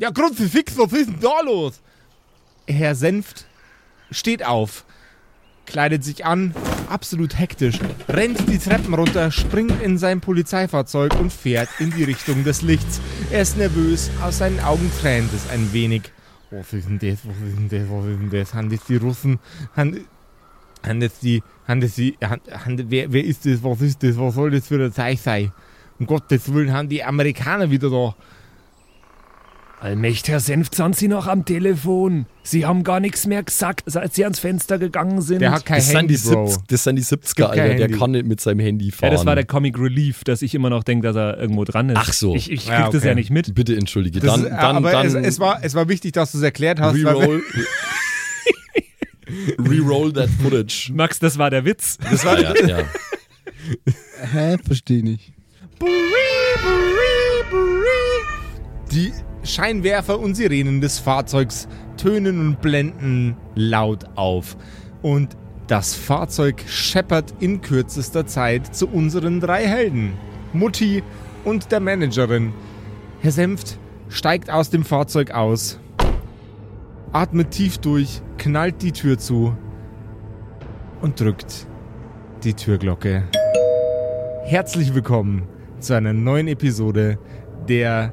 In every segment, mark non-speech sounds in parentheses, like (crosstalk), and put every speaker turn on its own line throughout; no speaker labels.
Ja, Kruzifix, was ist denn da los? Herr Senft steht auf, kleidet sich an, absolut hektisch, rennt die Treppen runter, springt in sein Polizeifahrzeug und fährt in die Richtung des Lichts. Er ist nervös, aus seinen Augen tränt es ein wenig. Was ist denn das? Was ist denn das? Was ist denn das? Haben das die Russen? Haben, haben das die. Haben das die. Haben, haben, wer, wer ist das? Was ist das? Was soll das für ein Zeug sein? Um Gottes Willen haben die Amerikaner wieder da.
Allmächtiger Senft, sind Sie noch am Telefon? Sie haben gar nichts mehr gesagt, seit Sie ans Fenster gegangen sind.
Der hat kein
Das sind,
Handy,
die
Bro.
70, das sind die 70er,
gibt kein
Alter. Der kann nicht mit seinem Handy fahren.
ja, das war der Comic Relief, dass ich immer noch denke, dass er irgendwo dran ist.
Ach so.
Ich, ich krieg
Ja,
das
okay.
ja nicht mit.
Bitte entschuldige.
Das
Dann,
ist,
dann,
aber
dann
es, es, war, es war wichtig, dass du es erklärt hast.
reroll, (laughs) reroll that footage.
Max, das war der Witz.
Das war ja, ja.
Hä? Versteh nicht.
Die Scheinwerfer und Sirenen des Fahrzeugs tönen und blenden laut auf. Und das Fahrzeug scheppert in kürzester Zeit zu unseren drei Helden. Mutti und der Managerin. Herr Senft steigt aus dem Fahrzeug aus, atmet tief durch, knallt die Tür zu und drückt die Türglocke. Herzlich willkommen zu einer neuen Episode der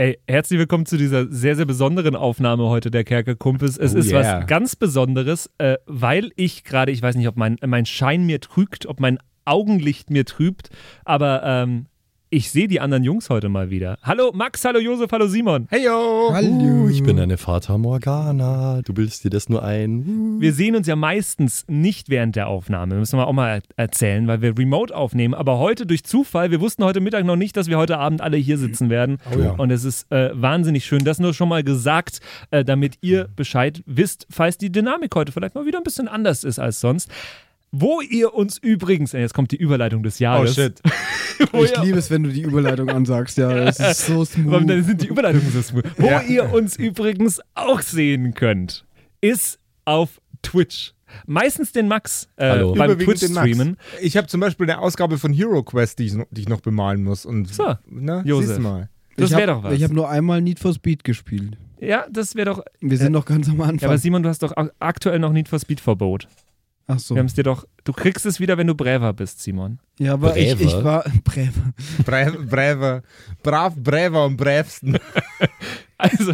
Ey, herzlich willkommen zu dieser sehr, sehr besonderen Aufnahme heute der Kerkerkumpels. Es
Oh
ist
yeah.
was ganz Besonderes, äh, weil ich gerade, ich weiß nicht, ob mein, mein Schein mir trügt, ob mein Augenlicht mir trübt, aber ähm, ich sehe die anderen Jungs heute mal wieder. Hallo Max, hallo Josef, hallo Simon.
Heyo!
Hallo.
Uh, ich bin eine Fata Morgana. Du bildest dir das nur ein. Uh.
Wir sehen uns ja meistens nicht während der Aufnahme, müssen wir auch mal er- erzählen, weil wir remote aufnehmen. Aber heute durch Zufall, wir wussten heute Mittag noch nicht, dass wir heute Abend alle hier sitzen werden.
Oh ja.
Und es ist äh, wahnsinnig schön. Das nur schon mal gesagt, äh, damit ihr Bescheid wisst, falls die Dynamik heute vielleicht mal wieder ein bisschen anders ist als sonst. Wo ihr uns übrigens, äh, jetzt kommt die Überleitung des
Oh
Jahres.
shit. (laughs)
Wo
Ich
ihr,
liebe es, wenn du die Überleitung ansagst. Ja, es ist so (laughs) smooth.
dann sind die Überleitungen so smooth. Wo
Ja.
ihr uns übrigens auch sehen könnt, ist auf Twitch. Meistens den Max äh, beim
Überwiegend den Max.
Twitch-Streamen.
Ich habe zum Beispiel eine Ausgabe von Hero Quest, die ich, noch- die ich noch bemalen muss. Und,
So,
na,
Josef.
mal.
Das wäre doch was.
Ich habe nur einmal Need for Speed gespielt.
ja, das wäre doch.
Wir sind noch ganz am
Ja, aber
Anfang.
Simon, du hast doch ak- aktuell noch Need for Speed Verbot.
Ach so.
Wir haben es dir doch. Du kriegst es wieder, wenn du Bräver bist, Simon.
Ja, aber ich, ich war. (laughs) Bräve.
Brave, brave, brav, braver am bravsten. (laughs)
Also,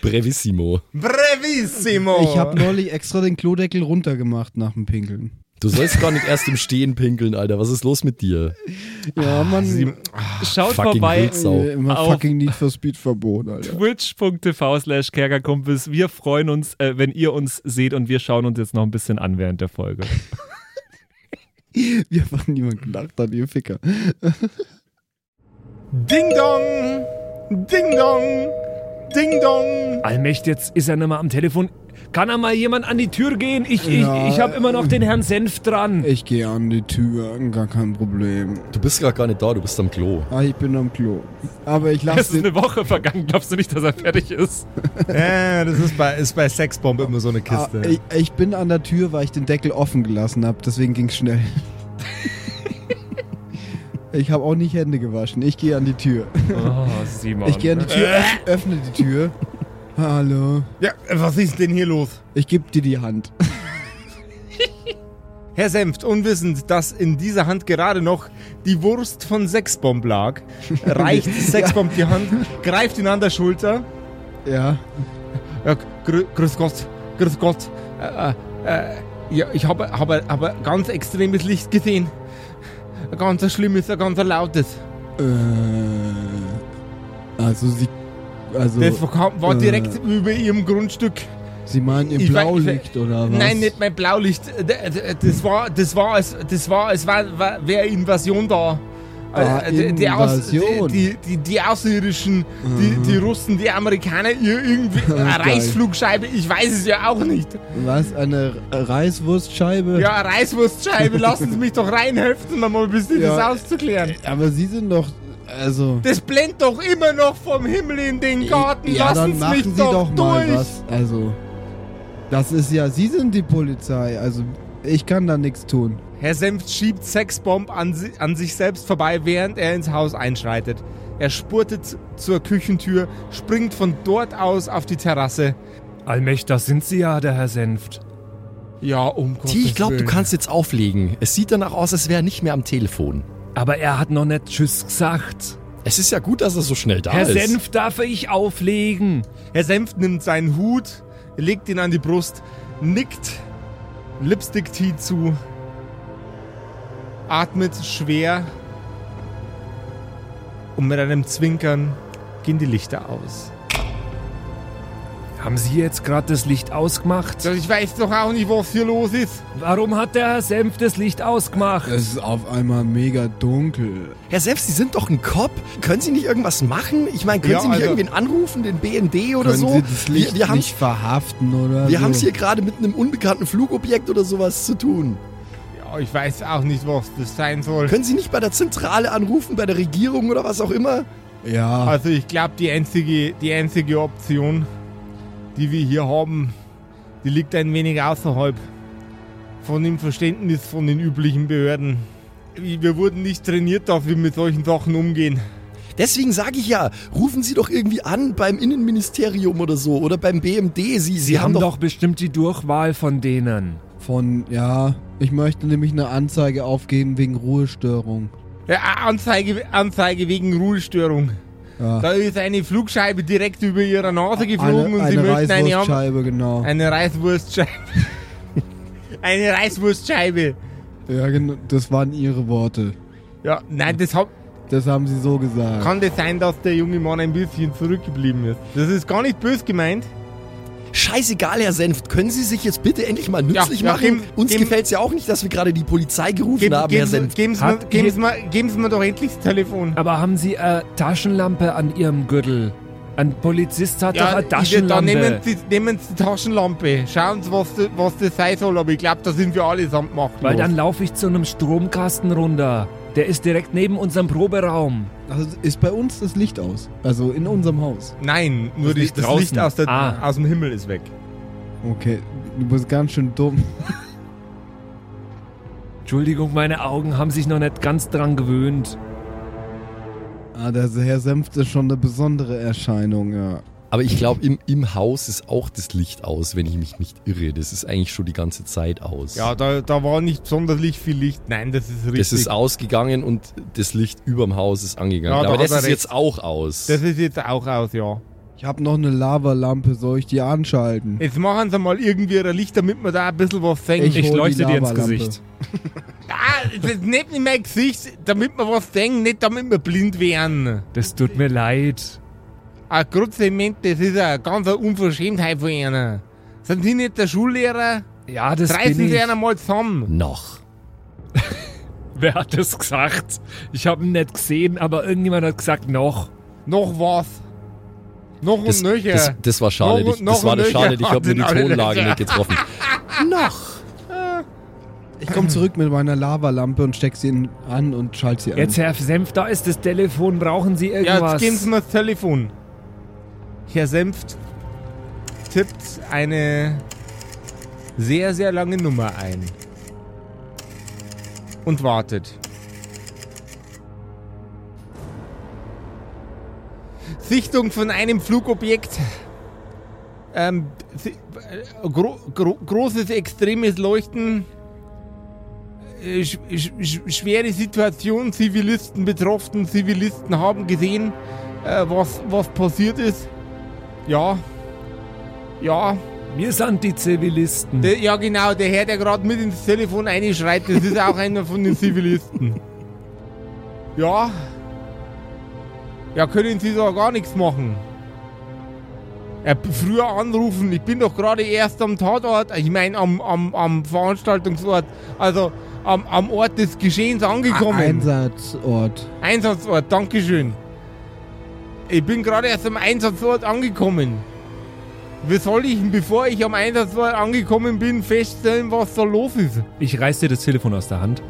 Brevissimo.
Brevissimo!
Ich habe neulich extra den Klodeckel runtergemacht nach dem Pinkeln.
Du sollst gar nicht erst im Stehen pinkeln, Alter. Was ist los mit dir?
Ja, Mann.
Sie,
schaut vorbei.
Wildsau.
Immer fucking Need for Speed Verbot, Alter.
Twitch.tv slash Kerkerkumpels. Wir freuen uns, äh, wenn ihr uns seht und wir schauen uns jetzt noch ein bisschen an während der Folge. (laughs)
Wie einfach niemand gelacht hat, ihr Ficker.
Ding dong! Ding dong! Ding dong!
Allmächt, jetzt ist er nicht mehr am Telefon. Kann er mal jemand an die Tür gehen? Ich,
Ja.
ich, ich habe immer noch den Herrn Senf dran.
Ich gehe an die Tür, gar kein Problem.
Du bist gerade gar nicht da, du bist am Klo.
Ah, ich bin am Klo. Aber ich
Es
lasse
ist
den.
eine Woche vergangen. Glaubst du nicht, dass er fertig ist? (laughs)
Ja, das ist bei, ist bei Sexbomb immer so eine
Ah,
Kiste.
ich, ich bin an der Tür, weil ich den Deckel offen gelassen habe. Deswegen ging's schnell. (laughs) ich habe auch nicht Hände gewaschen. Ich gehe an die Tür.
Oh, Simon.
Ich gehe an die Tür, öff, öffne die Tür. (laughs) Hallo.
ja, was ist denn hier los?
Ich gebe dir die Hand. (laughs)
Herr Senft, unwissend, dass in dieser Hand gerade noch die Wurst von Sexbomb lag, (laughs) reicht Sexbomb die Hand, greift ihn an der Schulter.
Ja.
Ja, grü grüß Gott, grüß Gott. Äh, äh, ja, ich habe, habe, habe ganz extremes Licht gesehen. Ein ganz schlimmes, ein ganz lautes.
Äh, also sie. Also.
Das war,
äh,
direkt über ihrem Grundstück.
Sie meinen ihr
Ich weiß-
Blaulicht oder was?
Nein, nicht mein Blaulicht. D- Das war, das war, als, das war, es war, wäre Invasion da.
Ah,
Äh, die, die, Aus, die,
Invasion.
die, die, Außerirdischen, die, die Russen, die Amerikaner, ihr irgendwie (laughs) eine
Geil.
Reichsflugscheibe, ich weiß es ja auch nicht.
Was? Eine Reiswurstscheibe?
Ja, Reißwurstscheibe, (laughs) lassen Sie mich doch reinheften, mal ein bisschen
Ja.
das auszuklären.
Aber Sie sind doch. Also.
Das blendet doch immer noch vom Himmel in den Garten.
ja,
Lassen
dann
Sie
machen
mich
Sie
doch,
doch, mal
durch.
was. Also. Das ist ja. Sie sind die Polizei. Also. Ich kann da nichts tun.
Herr Senft schiebt Sexbomb an, si an sich selbst vorbei, während er ins Haus einschreitet. Er spurtet zur Küchentür, springt von dort aus auf die Terrasse.
Allmächtig, das sind Sie ja, der Herr Senft.
Ja, um Gottes
T, ich glaube, du kannst jetzt auflegen. Es sieht danach aus, als wäre er nicht mehr am Telefon.
Aber er hat noch nicht Tschüss gesagt.
Es ist ja gut, dass er so schnell da
Herr
ist.
Senft, darf ich auflegen?
Herr Senft nimmt seinen Hut, legt ihn an die Brust, nickt Lipstick-Tee zu, atmet schwer und mit einem Zwinkern gehen die Lichter aus.
Haben Sie jetzt gerade das Licht ausgemacht?
Ich weiß doch auch nicht, was hier los ist.
Warum hat der Herr Senft das Licht ausgemacht?
Es ist auf einmal mega dunkel.
Herr Selbst, Sie sind doch ein Cop. Können Sie nicht irgendwas machen? Ich meine, können
Ja,
Sie nicht
also-
irgendwen anrufen, den BND oder
Können
so?
Sie das Licht
wir wir haben
nicht verhaften oder
wir
so?
haben es hier gerade mit einem unbekannten Flugobjekt oder sowas zu tun.
Ja, ich weiß auch nicht, was das sein soll.
Können Sie nicht bei der Zentrale anrufen, bei der Regierung oder was auch immer?
Ja.
Also ich glaube, die einzige, die einzige Option, die wir hier haben, die liegt ein wenig außerhalb von dem Verständnis von den üblichen Behörden. Wir wurden nicht trainiert, dass wir mit solchen Sachen umgehen.
Deswegen sage ich ja, rufen Sie doch irgendwie an beim Innenministerium oder so oder beim BMD. Sie, Sie,
Sie haben doch bestimmt die Durchwahl von denen.
Von, ja. Ich möchte nämlich eine Anzeige aufgeben wegen Ruhestörung.
Ja, Anzeige, Anzeige wegen Ruhestörung.
Ja.
Da ist eine Flugscheibe direkt über ihrer Nase geflogen
eine
und sie
eine
möchten eine, haben.
Reiswurstscheibe, genau.
eine Reißwurstscheibe. (laughs) eine Reißwurstscheibe.
Ja, genau. Das waren Ihre Worte.
Ja, nein, das hab,
Das haben Sie so gesagt.
kann das sein, dass der junge Mann ein bisschen zurückgeblieben ist. Das ist gar nicht bös gemeint.
Scheißegal, Herr Senft, können Sie sich jetzt bitte endlich mal nützlich
ja,
machen?
geben-
Uns gefällt es ja auch nicht, dass wir gerade die Polizei gerufen
Geben,
haben, Herr
geben, Sie,
Senft.
geben, Sie mir, geben, Sie mir, geben Sie mir doch endlich das Telefon.
Aber haben Sie eine Taschenlampe an Ihrem Gürtel? Ein Polizist hat doch eine
ich- da
Taschenlampe.
nehmen Sie, nehmen Sie die Taschenlampe. Schauen Sie, was, das- was das sein soll. Aber ich glaube, da sind wir allesamt machtlos.
Weil dann laufe ich zu einem Stromkasten runter. Der ist direkt neben unserem Proberaum.
Also ist bei uns das Licht aus. Also in unserem Haus.
Nein, nur
Das
die,
Licht
das. Licht aus, der,
Ah.
aus dem Himmel ist weg.
Okay. Du bist ganz schön dumm.
Entschuldigung, meine Augen haben sich noch nicht ganz dran gewöhnt.
Ah, der Herr Senft ist schon eine besondere Erscheinung, ja.
Aber ich glaube, im, im Haus ist auch das Licht aus, wenn ich mich nicht irre. Das ist eigentlich schon die ganze Zeit aus.
Ja, da, da war nicht sonderlich viel Licht. Nein, das ist richtig.
das ist ausgegangen und das Licht überm Haus ist angegangen.
Ja, da
Aber das ist
recht.
jetzt auch aus.
das ist jetzt auch aus, ja.
Ich habe noch eine Lavalampe, soll ich die anschalten?
Jetzt machen Sie mal irgendwie ein Licht, damit wir da ein bisschen was sehen.
Ich
Ich leuchte dir ins. Gesicht. (laughs)
Ah, das ist nicht in mein Gesicht, damit wir was sehen, nicht damit wir blind werden.
Das tut mir leid.
Ein Grundsement, das ist eine ganz Unverschämtheit von Ihnen. Sind Sie nicht der Schullehrer?
Ja, das
Reißen
bin
Sie
ich.
einen mal zusammen.
Noch. (laughs)
Wer hat das gesagt? Ich habe ihn nicht gesehen, aber irgendjemand hat gesagt, noch.
Noch was. Noch
Das,
und nöcher.
das, das war schade.
Noch-
Ich-
noch
das war das schade. Ich habe mir die Tonlage nicht getroffen. (laughs) Noch.
Ich komme zurück mit meiner Lavalampe und steck sie an und schalte sie an.
Jetzt, Herr Senf, da ist das Telefon. Brauchen Sie
ja,
irgendwas?
jetzt geben Sie mir das Telefon. Herr Senft tippt eine sehr, sehr lange Nummer ein. Und wartet. Sichtung von einem Flugobjekt. Ähm, äh, gro gro großes, extremes Leuchten. Äh, sch sch schwere Situation, Zivilisten betroffen, Zivilisten haben gesehen, äh, was, was passiert ist. Ja. Ja.
Wir sind die Zivilisten.
Der, ja, genau, der Herr, der gerade mit ins Telefon einschreit, das ist auch einer von den Zivilisten. (laughs) Ja. Ja, können Sie da gar nichts machen. Ja, b- früher anrufen, ich bin doch gerade erst am Tatort, ich meine am, am, am Veranstaltungsort. Also, am, am Ort des Geschehens angekommen.
Einsatzort.
Einsatzort, Dankeschön. Ich bin gerade erst am Einsatzort angekommen. Wie soll ich, bevor ich am Einsatzort angekommen bin, feststellen, was da los ist?
Ich reiß dir das Telefon aus der Hand.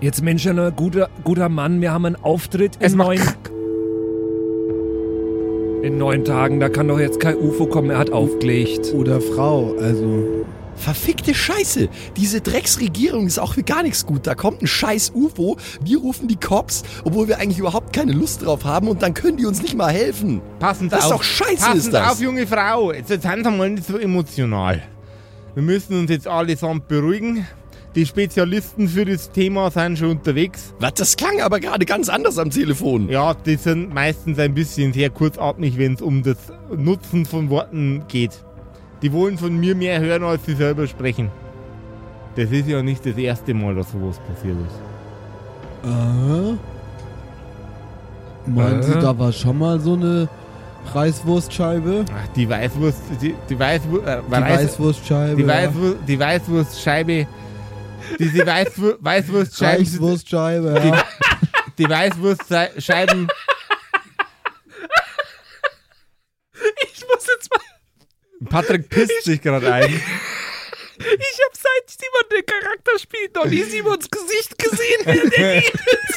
Jetzt, Mensch, ein guter, guter Mann, wir haben einen Auftritt in neun, in neun Tagen. Da kann doch jetzt kein UFO kommen, er hat aufgelegt.
Oder Frau, also.
Verfickte Scheiße. Diese Drecksregierung ist auch für gar nichts gut. Da kommt ein scheiß UFO, wir rufen die Cops, obwohl wir eigentlich überhaupt keine Lust drauf haben und dann können die uns nicht mal helfen.
Passen Sie
Das ist
auf.
doch scheiße,
Passen
ist das.
auf, junge Frau. Jetzt, sind Sie mal nicht so emotional. Wir müssen uns jetzt allesamt beruhigen. Die Spezialisten für das Thema sind schon unterwegs.
Was, das klang aber gerade ganz anders am Telefon.
Ja, die sind meistens ein bisschen sehr kurzatmig, wenn es um das Nutzen von Worten geht. Die wollen von mir mehr hören, als sie selber sprechen. Das ist ja nicht das erste Mal, dass sowas passiert ist.
Äh? Meinen
Äh?
Sie, da war schon mal so eine Reißwurstscheibe?
Ach, die Weißwurst, die, die Weißwurst, äh,
Die
Weiß-
Weißwurstscheibe.
die. Weißwurst, die Weißwurstscheibe, diese Weißwur Weißwurstscheiben,
Reichswurstscheibe,
die,
ja.
die Weißwurstscheiben,
Ich muss jetzt mal.
Patrick pisst sich gerade ein. (laughs)
Ich habe seit Simon den Charakter spielt noch nie Simons Gesicht gesehen. wenn der.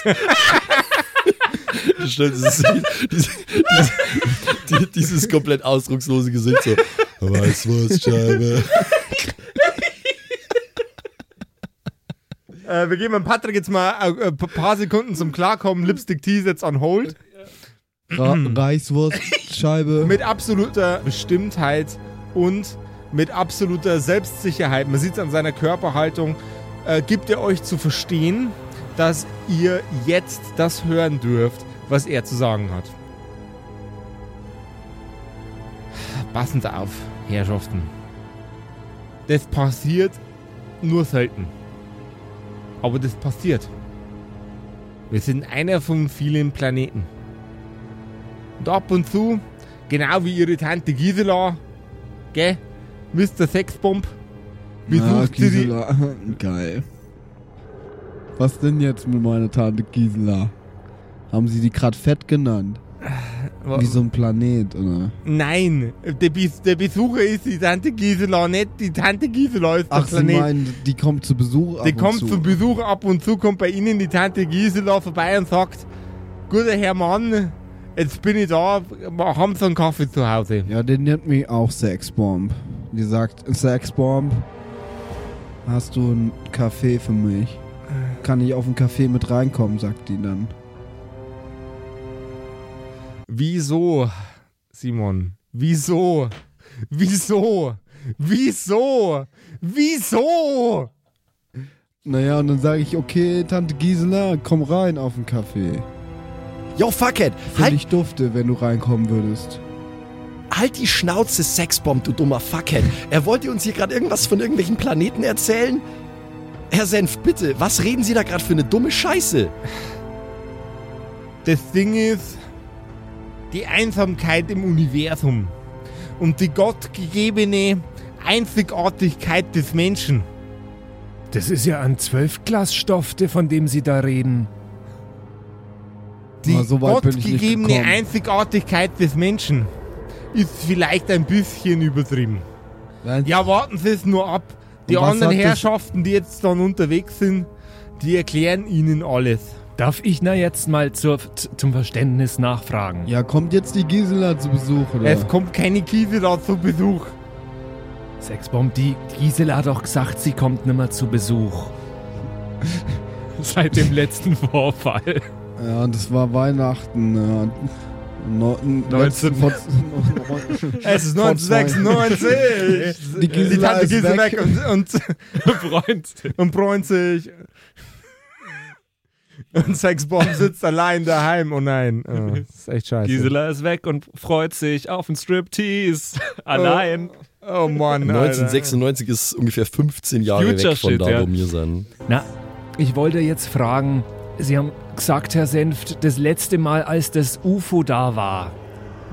(laughs)
Das stimmt, dieses, dieses, dieses komplett ausdruckslose Gesicht so. Weißwurstscheibe. (laughs)
Äh, wir geben dem Patrick jetzt mal äh, ein paar Sekunden zum Klarkommen. Lipstick Tease jetzt on hold.
Ra Reichswurstscheibe.
Mit absoluter Bestimmtheit und mit absoluter Selbstsicherheit, man sieht es an seiner Körperhaltung, äh, gibt er euch zu verstehen, dass ihr jetzt das hören dürft, was er zu sagen hat. Passen Sie auf, Herrschaften. Das passiert nur selten. Aber das passiert. Wir sind einer von vielen Planeten. Und ab und zu, genau wie ihre Tante Gisela, gell, Mr. Sexbomb,
Ja,
besucht sie die,
Gisela. (laughs) Geil. Was denn jetzt mit meiner Tante Gisela? Haben Sie die gerade fett genannt? Wie so ein Planet, oder?
Nein, der, Bes der Besucher ist die Tante Gisela, nicht die Tante Gisela ist der
Ach, Sie
Planet.
meinen, die kommt zu Besuch ab
Die
und
kommt
zu.
zum Besuch ab und zu, kommt bei Ihnen die Tante Gisela vorbei und sagt, guter Herr Mann, jetzt bin ich da, haben Sie einen Kaffee zu Hause?
Ja, den nennt mich auch Sexbomb. Die sagt, Sexbomb, hast du einen Kaffee für mich? Kann ich auf einen Kaffee mit reinkommen, sagt die dann.
Wieso, Simon? Wieso? Wieso? Wieso? Wieso?
Naja, und dann sage ich, okay, Tante Gisela, komm rein auf den Kaffee.
Yo, Fuckhead,
Finde
halt,
ich dufte, wenn du reinkommen würdest.
halt die Schnauze, Sexbomb, du dummer Fuckhead. Er wollte uns hier gerade irgendwas von irgendwelchen Planeten erzählen? Herr Senf, bitte, was reden Sie da gerade für eine dumme Scheiße?
Das Ding ist, die Einsamkeit im Universum und die gottgegebene Einzigartigkeit des Menschen.
Das ist ja ein Zwölfglasstoff, von dem Sie da reden.
Die
so
gottgegebene. Einzigartigkeit des Menschen ist vielleicht ein bisschen übertrieben. Ja, warten Sie es nur ab. Die anderen Herrschaften, die jetzt dann unterwegs sind, die erklären Ihnen alles.
Darf ich na jetzt mal zur, zum Verständnis nachfragen?
Ja, kommt jetzt die Gisela zu Besuch, oder?
Es kommt keine Gisela zu Besuch.
Sexbomb, die Gisela hat doch gesagt, sie kommt nimmer zu Besuch. (laughs) Seit dem letzten Vorfall.
Ja, das war Weihnachten. Ja. No,
19.
vor-
Es ist
Vor zwei-
1996.
Die Gisela
Tante
ist
Gisela
weg.
weg und, und, (laughs)
Freund.
und bräunt sich. Und Sexbomb sitzt allein daheim. Oh nein. Oh, das ist echt scheiße.
Gisela ist weg und freut sich auf einen Striptease. Allein.
Oh Mann. Alter.
1996 ist ungefähr 15 Jahre
Future
weg von
Shit,
da,
ja.
wo wir sind.
Na, ich wollte jetzt fragen, Sie haben gesagt, Herr Senft, das letzte Mal, als das UFO da war,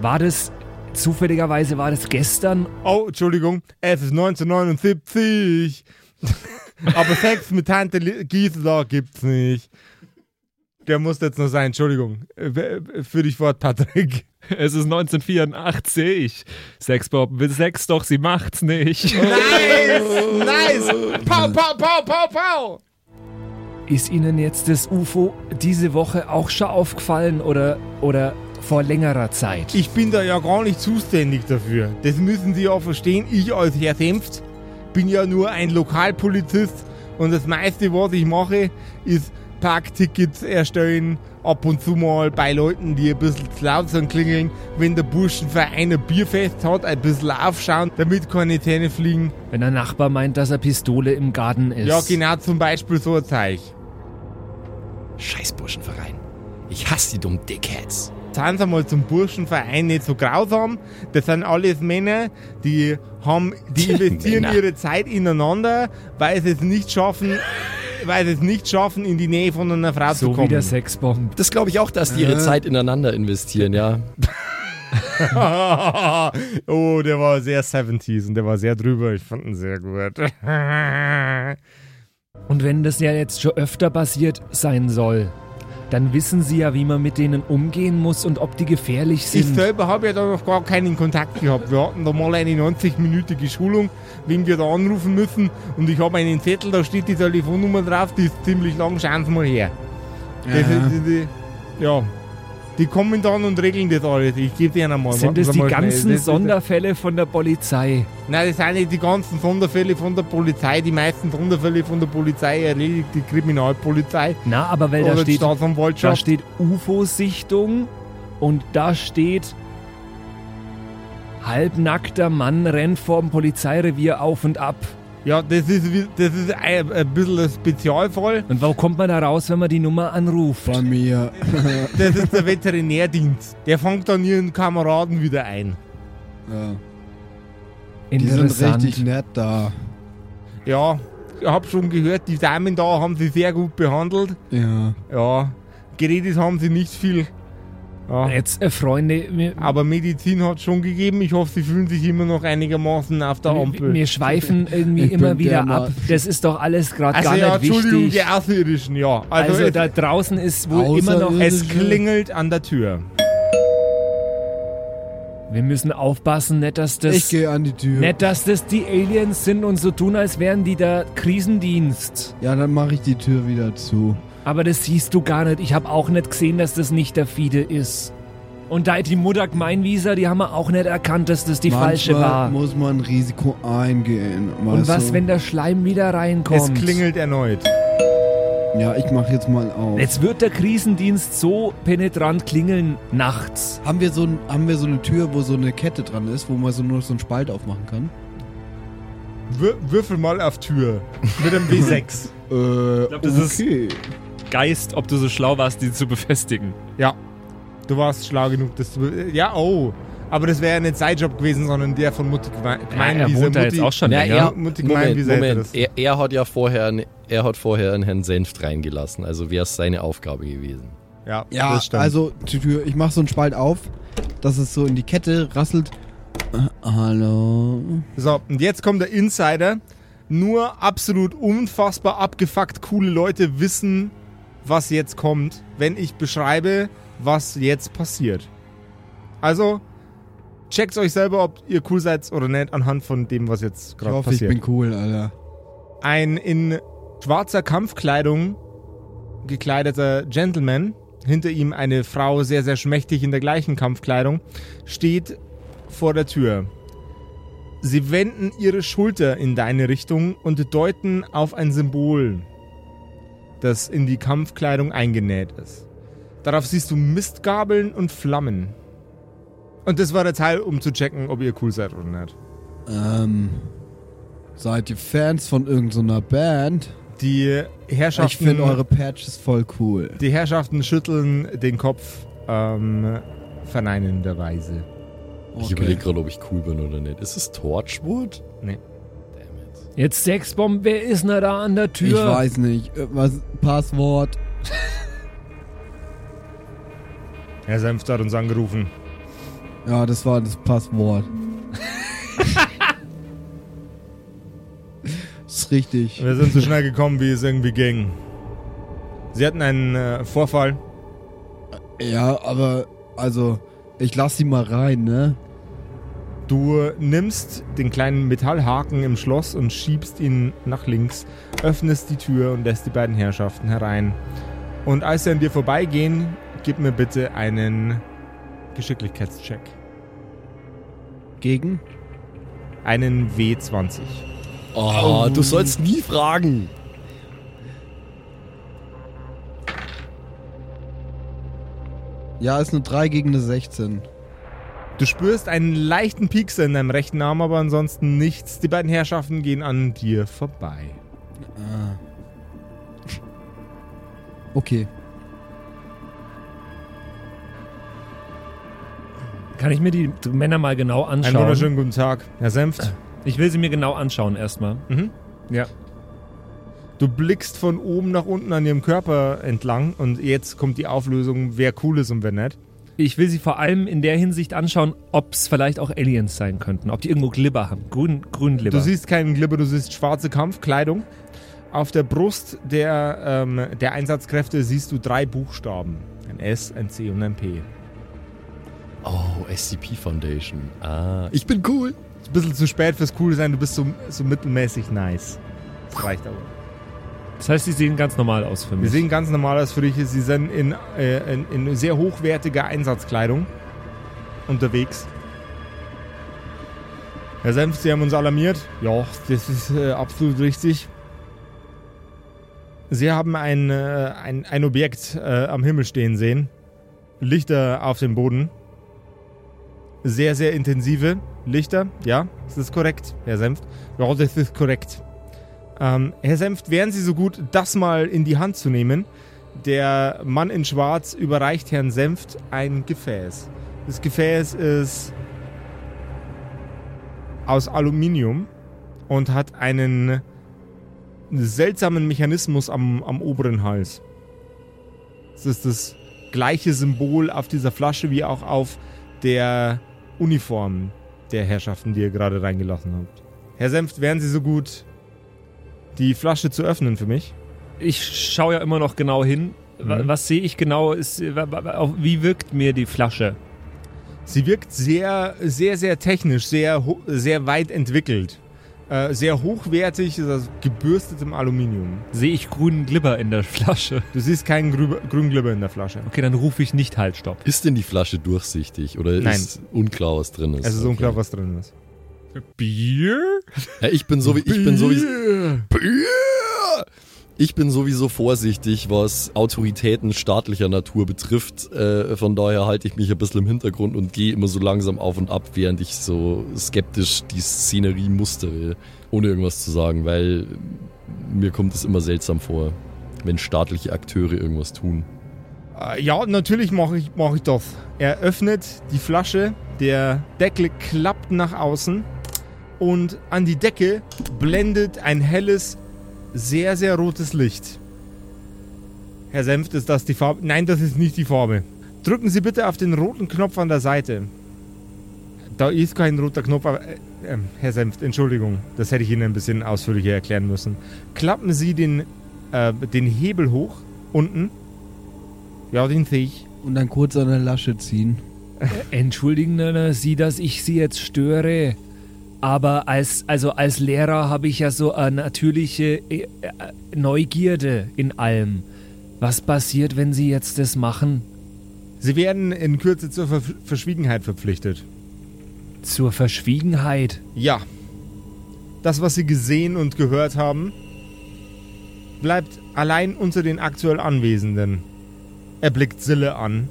war das, zufälligerweise war das gestern?
Oh, Entschuldigung. Es ist 1979. (laughs) Aber Sex mit Tante Gisela gibt's nicht. Der muss jetzt noch sein, Entschuldigung. Für dich fort, Patrick. (laughs)
Es ist 1984. Sexbob will Sex, doch sie macht's nicht.
Nice! (laughs) Nice! Pau, pau, pau, pau, pau!
Ist Ihnen jetzt das UFO diese Woche auch schon aufgefallen oder, oder vor längerer Zeit?
Ich bin da ja gar nicht zuständig dafür. Das müssen Sie ja verstehen. Ich als Herr Senft bin ja nur ein Lokalpolizist und das meiste, was ich mache, ist Parktickets erstellen, ab und zu mal bei Leuten, die ein bisschen zu laut sind, klingeln, wenn der Burschenverein ein Bierfest hat, ein bisschen aufschauen, damit keine Zähne fliegen.
Wenn der Nachbar meint, dass er Pistole im Garten ist.
Ja, genau zum Beispiel so ein Zeich.
Scheiß Burschenverein. Ich hasse die dummen Dickheads.
Seien Sie mal zum Burschenverein nicht so grausam. Das sind alles Männer, die haben, die investieren
Männer.
ihre Zeit ineinander, weil sie es nicht schaffen, weil sie es nicht schaffen, in die Nähe von einer Frau zu
So wie
kommen.
der Sexbomb.
Das glaube ich auch, dass die ihre
Äh.
Zeit ineinander investieren, ja. (laughs)
oh, der war sehr 70s und der war sehr drüber. Ich fand ihn sehr gut. (laughs)
Und wenn das ja jetzt schon öfter passiert sein soll, dann wissen Sie ja, wie man mit denen umgehen muss und ob die gefährlich
Ich
sind.
selber habe ja da noch gar keinen Kontakt gehabt. Wir hatten da mal eine 90-minütige Schulung, wen wir da anrufen müssen. Und ich habe einen Zettel, da steht die Telefonnummer drauf, die ist ziemlich lang. Schauen Sie mal her. Das ist, die, die, ja, die kommen dann und regeln das alles. Ich gebe denen mal.
Sind das die ganzen
Das
Sonderfälle von der Polizei?
Nein, das sind nicht die ganzen Sonderfälle von der Polizei. Die meisten Sonderfälle von der Polizei erledigt die Kriminalpolizei
Na, aber weil da steht, da steht UFO-Sichtung und da steht halbnackter Mann rennt vorm Polizeirevier auf und ab.
Ja, das ist, das ist ein, ein bisschen ein Spezialfall.
Und wo kommt man da raus, wenn man die Nummer anruft?
Bei mir. (laughs)
Das ist der Veterinärdienst. Der fängt dann ihren Kameraden wieder ein.
ja. Die sind richtig nett da.
Ja, ich hab schon gehört, die Damen da haben sie sehr gut behandelt.
Ja.
Ja, geredet haben sie nicht viel. Ja.
Jetzt, äh, Freunde, wir,
Aber Medizin hat schon gegeben. Ich hoffe, sie fühlen sich immer noch einigermaßen auf der Ampel.
wir schweifen irgendwie
Ich
immer wieder
der
ab. Das ist doch alles gerade
also
gar
ja,
nicht
Entschuldigung,
wichtig.
die Außerirdischen, ja. Also,
Also
es,
da draußen ist wohl immer noch.
Es klingelt an der Tür.
Wir müssen aufpassen, nicht dass das.
Ich gehe an die Tür.
Nicht, dass das die Aliens sind und so tun, als wären die der Krisendienst.
Ja, dann mache ich die Tür wieder zu.
Aber das siehst du gar nicht. Ich habe auch nicht gesehen, dass das nicht der Fide ist. Und da die Mutter Gemeinwieser, die haben wir auch nicht erkannt, dass das die falsche
Manchmal
war.
muss man Risiko eingehen.
Und was,
du?
wenn der Schleim wieder reinkommt?
Es klingelt erneut.
Ja, ich mache jetzt mal auf.
Jetzt wird der Krisendienst so penetrant klingeln nachts.
Haben wir, so ein, haben wir so eine Tür, wo so eine Kette dran ist, wo man so nur so einen Spalt aufmachen kann?
Wür würfel mal auf Tür. Mit einem W6. (laughs)
Äh,
glaub, das ist-
okay.
Geist, ob du so schlau warst, die zu befestigen.
ja. Du warst schlau genug, das zu. Ja, oh. Aber das wäre ja nicht sein Job gewesen, sondern der von Mutti Gemein.
er wohnt da jetzt auch schon
Ja,
länger.
er,
Mutti
Moment,
wie seid ihr
Moment.
das?
Er, er hat ja vorher, einen- er hat vorher einen Herrn Senft reingelassen, also wäre es seine Aufgabe gewesen.
Ja,
Ja,
das stimmt.
also die Tür, ich mache so einen Spalt auf, dass es so in die Kette rasselt. Äh, hallo.
So, und jetzt kommt der Insider. Nur absolut unfassbar abgefuckt coole Leute wissen, was jetzt kommt, wenn ich beschreibe, was jetzt passiert. Also, checkt euch selber, ob ihr cool seid oder nicht, anhand von dem, was jetzt
Ich
gerade
hoffe,
passiert.
ich bin cool, Alter.
Ein in schwarzer Kampfkleidung gekleideter Gentleman, hinter ihm eine Frau sehr, sehr schmächtig in der gleichen Kampfkleidung, steht vor der Tür. Sie wenden ihre Schulter in deine Richtung und deuten auf ein Symbol, das in die Kampfkleidung eingenäht ist. Darauf siehst du Mistgabeln und Flammen. Und das war der Teil, um zu checken, ob ihr cool seid oder nicht.
Ähm, seid ihr Fans von irgendeiner Band?
Die Herrschaften.
Ich finde eure Patches voll cool.
Die Herrschaften schütteln den Kopf ähm, verneinenderweise.
Ich überlege gerade, ob ich cool bin oder nicht. Ist es Torchwood?
Nee.
Jetzt Sexbomb, wer ist denn da an der Tür?
Ich weiß nicht. Äh, Was? Passwort?
Herr Senft hat uns angerufen.
Ja, das war das Passwort. Das (laughs) ist richtig.
Wir sind so schnell gekommen, wie es irgendwie ging. Sie hatten einen äh, Vorfall.
Ja, aber, also, ich lass sie mal rein, ne?
Du nimmst den kleinen Metallhaken im Schloss und schiebst ihn nach links, öffnest die Tür und lässt die beiden Herrschaften herein. Und als sie an dir vorbeigehen, gib mir bitte einen Geschicklichkeitscheck.
Gegen?
Einen W20.
Oh, du sollst nie fragen.
Ja, ist eine 3 gegen eine 16.
Du spürst einen leichten Piekser in deinem rechten Arm, aber ansonsten nichts. Die beiden Herrschaften gehen an dir vorbei.
Ah. Okay.
Kann ich mir die Männer mal genau
Einen
anschauen?
wunderschönen guten Tag, Herr Senft.
Ich will sie mir genau anschauen erstmal.
Mhm.
Ja.
Du blickst von oben nach unten an ihrem Körper entlang und jetzt kommt die Auflösung, wer cool ist und wer nicht.
Ich will sie vor allem in der Hinsicht anschauen, ob es vielleicht auch Aliens sein könnten. Ob die irgendwo Glibber haben. Grün, grün Glibber.
Du siehst keinen Glibber, du siehst schwarze Kampfkleidung. Auf der Brust der, ähm, der Einsatzkräfte siehst du drei Buchstaben. Ein S, ein C und ein P.
Oh, SCP Foundation. Ah, ich bin cool.
Ist ein bisschen zu spät fürs Cool sein, du bist so, so mittelmäßig nice. Das reicht aber.
Das heißt, sie sehen ganz normal aus für mich.
sehen ganz normal aus für dich. Sie sind in, äh, in, in sehr hochwertiger Einsatzkleidung unterwegs. Herr Senf, Sie haben uns alarmiert. Ja, das ist äh, absolut richtig. Sie haben ein, äh, ein, ein Objekt äh, am Himmel stehen sehen. Lichter auf dem Boden. Sehr, sehr intensive Lichter. Ja, das ist korrekt, Herr Senft. Ja, das ist korrekt. Ähm, Herr Senft, wären Sie so gut, das mal in die Hand zu nehmen? Der Mann in Schwarz überreicht Herrn Senft ein Gefäß. Das Gefäß ist aus Aluminium und hat einen seltsamen Mechanismus am, am oberen Hals. Das ist das gleiche Symbol auf dieser Flasche wie auch auf der Uniform der Herrschaften, die ihr gerade reingelassen habt. Herr Senft, wären Sie so gut, die Flasche zu öffnen für mich?
Ich schaue ja immer noch genau hin.
Mhm.
Was sehe ich genau? Ist, wie wirkt mir die Flasche?
Sie wirkt sehr, sehr, sehr technisch, sehr, ho- sehr weit entwickelt. Äh, sehr hochwertig, ist aus gebürstetem Aluminium.
Sehe ich grünen Glibber in der Flasche?
Du siehst keinen Grü grünen Glibber in der Flasche.
Okay, dann rufe ich nicht Halt, Stopp.
Ist denn die Flasche durchsichtig oder
Nein.
ist unklar, was drin ist?
Es ist
Okay.
unklar, was drin ist.
Bier?
Ja, ich bin so wie ich bin sowieso Bier! Ich bin sowieso vorsichtig, was Autoritäten staatlicher Natur betrifft. Äh, von daher halte ich mich ein bisschen im Hintergrund und gehe immer so langsam auf und ab, während ich so skeptisch die Szenerie mustere, ohne irgendwas zu sagen, weil mir kommt es immer seltsam vor, wenn staatliche Akteure irgendwas tun.
Äh, ja, natürlich mache ich, mach ich das. Er öffnet die Flasche, der Deckel klappt nach außen und an die Decke blendet ein helles, sehr, sehr rotes Licht. Herr Senft, ist das die Farbe? Nein, das ist nicht die Farbe. Drücken Sie bitte auf den roten Knopf an der Seite. Da ist kein roter Knopf, aber, äh, äh, Herr Senft, Entschuldigung, das hätte ich Ihnen ein bisschen ausführlicher erklären müssen. Klappen Sie den, äh, den Hebel hoch, unten. Ja, den sehe ich.
Und dann kurz an der Lasche ziehen.
Entschuldigen äh, Sie, dass ich Sie jetzt störe. Aber als, also als Lehrer habe ich ja so eine natürliche äh, äh, Neugierde in allem. Was passiert, wenn Sie jetzt das machen?
Sie werden in Kürze zur Ver Verschwiegenheit verpflichtet.
Zur Verschwiegenheit.
Ja. Das, was Sie gesehen und gehört haben, bleibt allein unter den aktuell Anwesenden. Er blickt Sille an,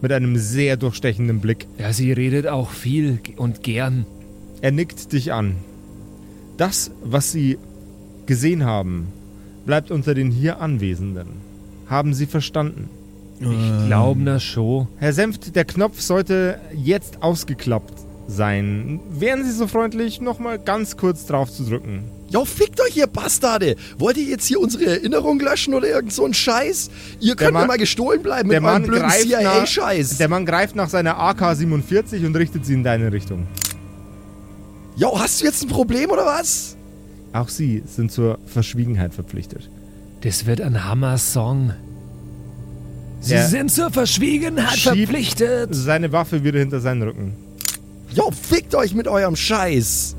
mit einem sehr durchstechenden Blick.
Ja, sie redet auch viel und gern.
Er nickt dich an. Das, was Sie gesehen haben, bleibt unter den hier Anwesenden. Haben Sie verstanden?
Ich glaube das schon.
Herr Senft, der Knopf sollte jetzt ausgeklappt sein. Wären Sie so freundlich, nochmal ganz kurz drauf zu drücken.
Ja, fickt euch, ihr Bastarde! Wollt ihr jetzt hier unsere Erinnerung löschen oder irgend so ein Scheiß? Ihr könnt
Mann-
mir mal gestohlen bleiben
Der
mit
Mann,
blöden CIA-Scheiß.
der Mann greift nach seiner AK-47 und richtet sie in deine Richtung.
Ja, hast du jetzt ein Problem oder was?
Auch sie sind zur Verschwiegenheit verpflichtet.
Das wird ein Hammer-Song. Sie
Er
sind zur Verschwiegenheit verpflichtet.
Seine Waffe wieder hinter seinen Rücken.
Jo, fickt euch mit eurem Scheiß!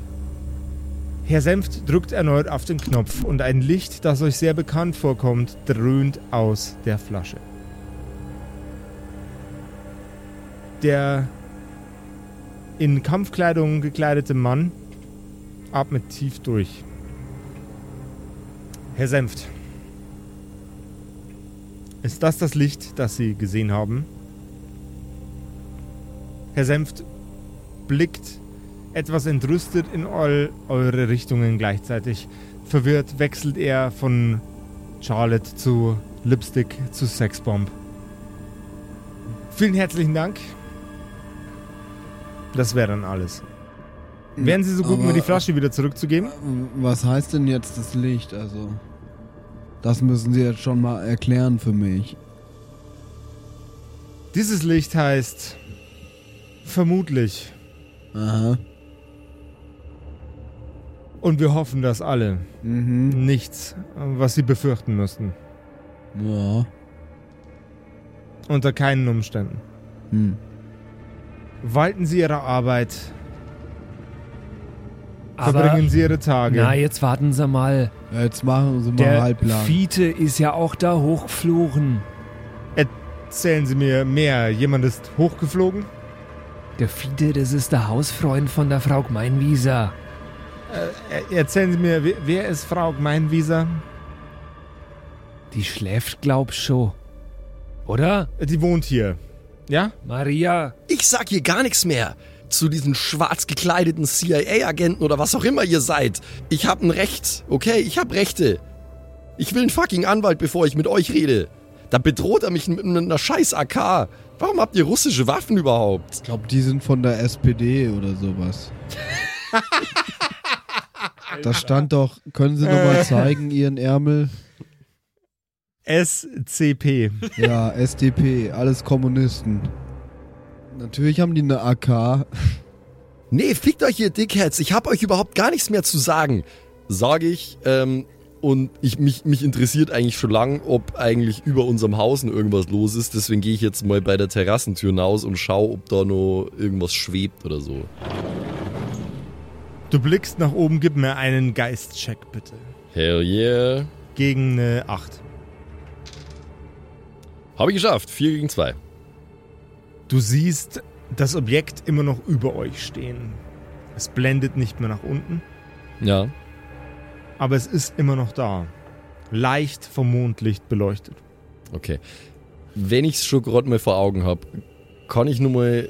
Herr Senft drückt erneut auf den Knopf und ein Licht, das euch sehr bekannt vorkommt, dröhnt aus der Flasche. Der in Kampfkleidung gekleidete Mann atmet tief durch. Herr Senft, ist das das Licht, das Sie gesehen haben? Herr Senft blickt etwas entrüstet in all eure Richtungen gleichzeitig. Verwirrt wechselt er von Charlotte zu Lipstick zu Sexbomb. Vielen herzlichen Dank. Das wäre dann alles. Wären Sie so gut,
Aber-
mir die Flasche wieder zurückzugeben?
Was heißt denn jetzt das Licht? Also, das müssen Sie jetzt schon mal erklären für mich.
Dieses Licht heißt vermutlich.
Aha.
Und wir hoffen das alle.
Mhm.
Nichts, was Sie befürchten müssten.
Ja.
Unter keinen Umständen.
Hm.
Walten Sie Ihre Arbeit.
Aber,
Verbringen Sie Ihre Tage.
na, jetzt warten Sie mal.
Ja, Jetzt machen Sie mal
Der
halblang.
Fiete ist ja auch da hochgeflogen.
Erzählen Sie mir mehr. Jemand ist hochgeflogen?
Der Fiete, das ist der Hausfreund von der Frau Gmeinwieser.
Äh, erzählen Sie mir, wer, wer ist Frau Gmeinwieser?
Die schläft, glaub schon. Oder?
Die wohnt hier. Ja?
Maria?
Ich sag hier gar nichts mehr zu diesen schwarz gekleideten CIA-Agenten oder was auch immer ihr seid. Ich hab ein Recht, okay? Ich hab Rechte. Ich will einen fucking Anwalt, bevor ich mit euch rede. Da bedroht er mich mit einer scheiß AK. Warum habt ihr russische Waffen überhaupt?
Ich glaube, die sind von der SPD oder sowas. (laughs) da stand doch, können Sie nochmal zeigen, Ihren Ärmel?
SCP.
Ja, SDP, alles Kommunisten. Natürlich haben die eine AK.
Nee, fickt euch ihr Dickheads. Ich hab euch überhaupt gar nichts mehr zu sagen. Sag ich, ähm, und ich, mich, mich interessiert eigentlich schon lang, ob eigentlich über unserem Haus noch irgendwas los ist. Deswegen gehe ich jetzt mal bei der Terrassentür hinaus und schaue, ob da noch irgendwas schwebt oder so.
Du blickst nach oben, gib mir einen Geistcheck bitte.
Hell yeah.
Gegen eine 8.
Habe ich geschafft. 4 gegen 2.
Du siehst das Objekt immer noch über euch stehen. Es blendet nicht mehr nach unten,
Ja.
aber es ist immer noch da. Leicht vom Mondlicht beleuchtet.
Okay. Wenn ich es schon gerade mal vor Augen habe, kann ich nur mal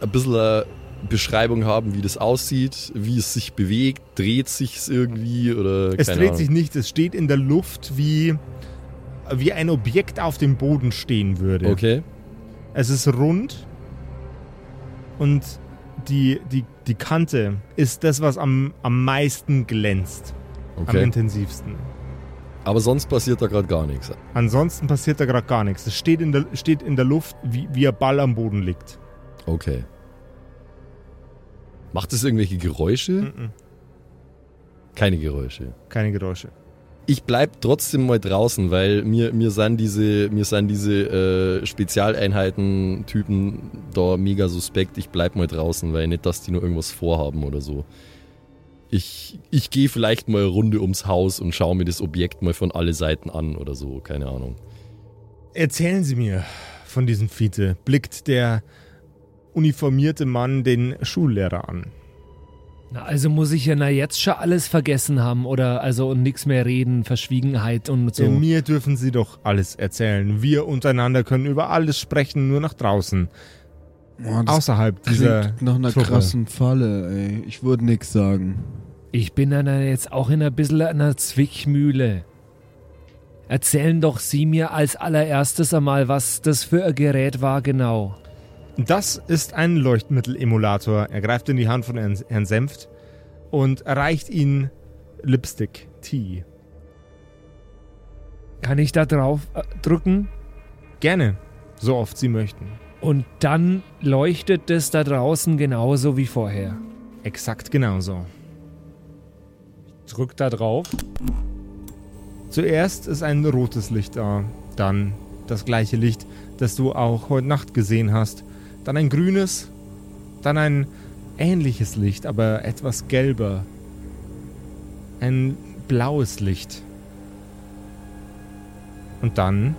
ein bisschen eine Beschreibung haben, wie das aussieht, wie es sich bewegt, dreht sich es irgendwie oder
Es dreht
Ahnung.
sich nicht, es steht in der Luft wie, wie ein Objekt auf dem Boden stehen würde.
Okay.
Es ist rund und die, die, die Kante ist das, was am, am meisten glänzt. Am
Okay.
intensivsten.
Aber sonst passiert da gerade gar nichts.
Ansonsten passiert da gerade gar nichts. Es steht in der, steht in der Luft, wie, wie ein Ball am Boden liegt.
Okay. Macht es irgendwelche Geräusche?
Mhm.
Keine Geräusche.
Keine Geräusche.
Ich bleib trotzdem mal draußen, weil mir, mir sind diese, mir sind diese äh, Spezialeinheiten-Typen da mega suspekt. Ich bleib mal draußen, weil nicht, dass die nur irgendwas vorhaben oder so. Ich, ich gehe vielleicht mal eine Runde ums Haus und schaue mir das Objekt mal von alle Seiten an oder so, keine Ahnung.
Erzählen Sie mir von diesem Fiete. Blickt der uniformierte Mann den Schullehrer an.
Na, also muss ich ja na jetzt schon alles vergessen haben oder also und nichts mehr reden, Verschwiegenheit und so.
Äh, Mir dürfen Sie doch alles erzählen. Wir untereinander können über alles sprechen, nur nach draußen.
Oh, das
Außerhalb dieser
nach einer
Truppe.
krassen Falle, ey. Ich würde nix sagen.
Ich bin dann jetzt auch in ein bisschen einer Zwickmühle. Erzählen doch Sie mir als allererstes einmal, was das für ein Gerät war genau.
Das ist ein Leuchtmittel-Emulator. Er greift in die Hand von Herrn Senft und reicht Ihnen Lipstick Tea.
Kann ich da drauf äh, drücken?
Gerne, so oft Sie möchten.
Und dann leuchtet es da draußen genauso wie vorher.
Exakt genauso.
Drück da drauf.
Zuerst ist ein rotes Licht da, dann das gleiche Licht, das du auch heute Nacht gesehen hast, dann ein grünes, dann ein ähnliches Licht, aber etwas gelber, ein blaues Licht und dann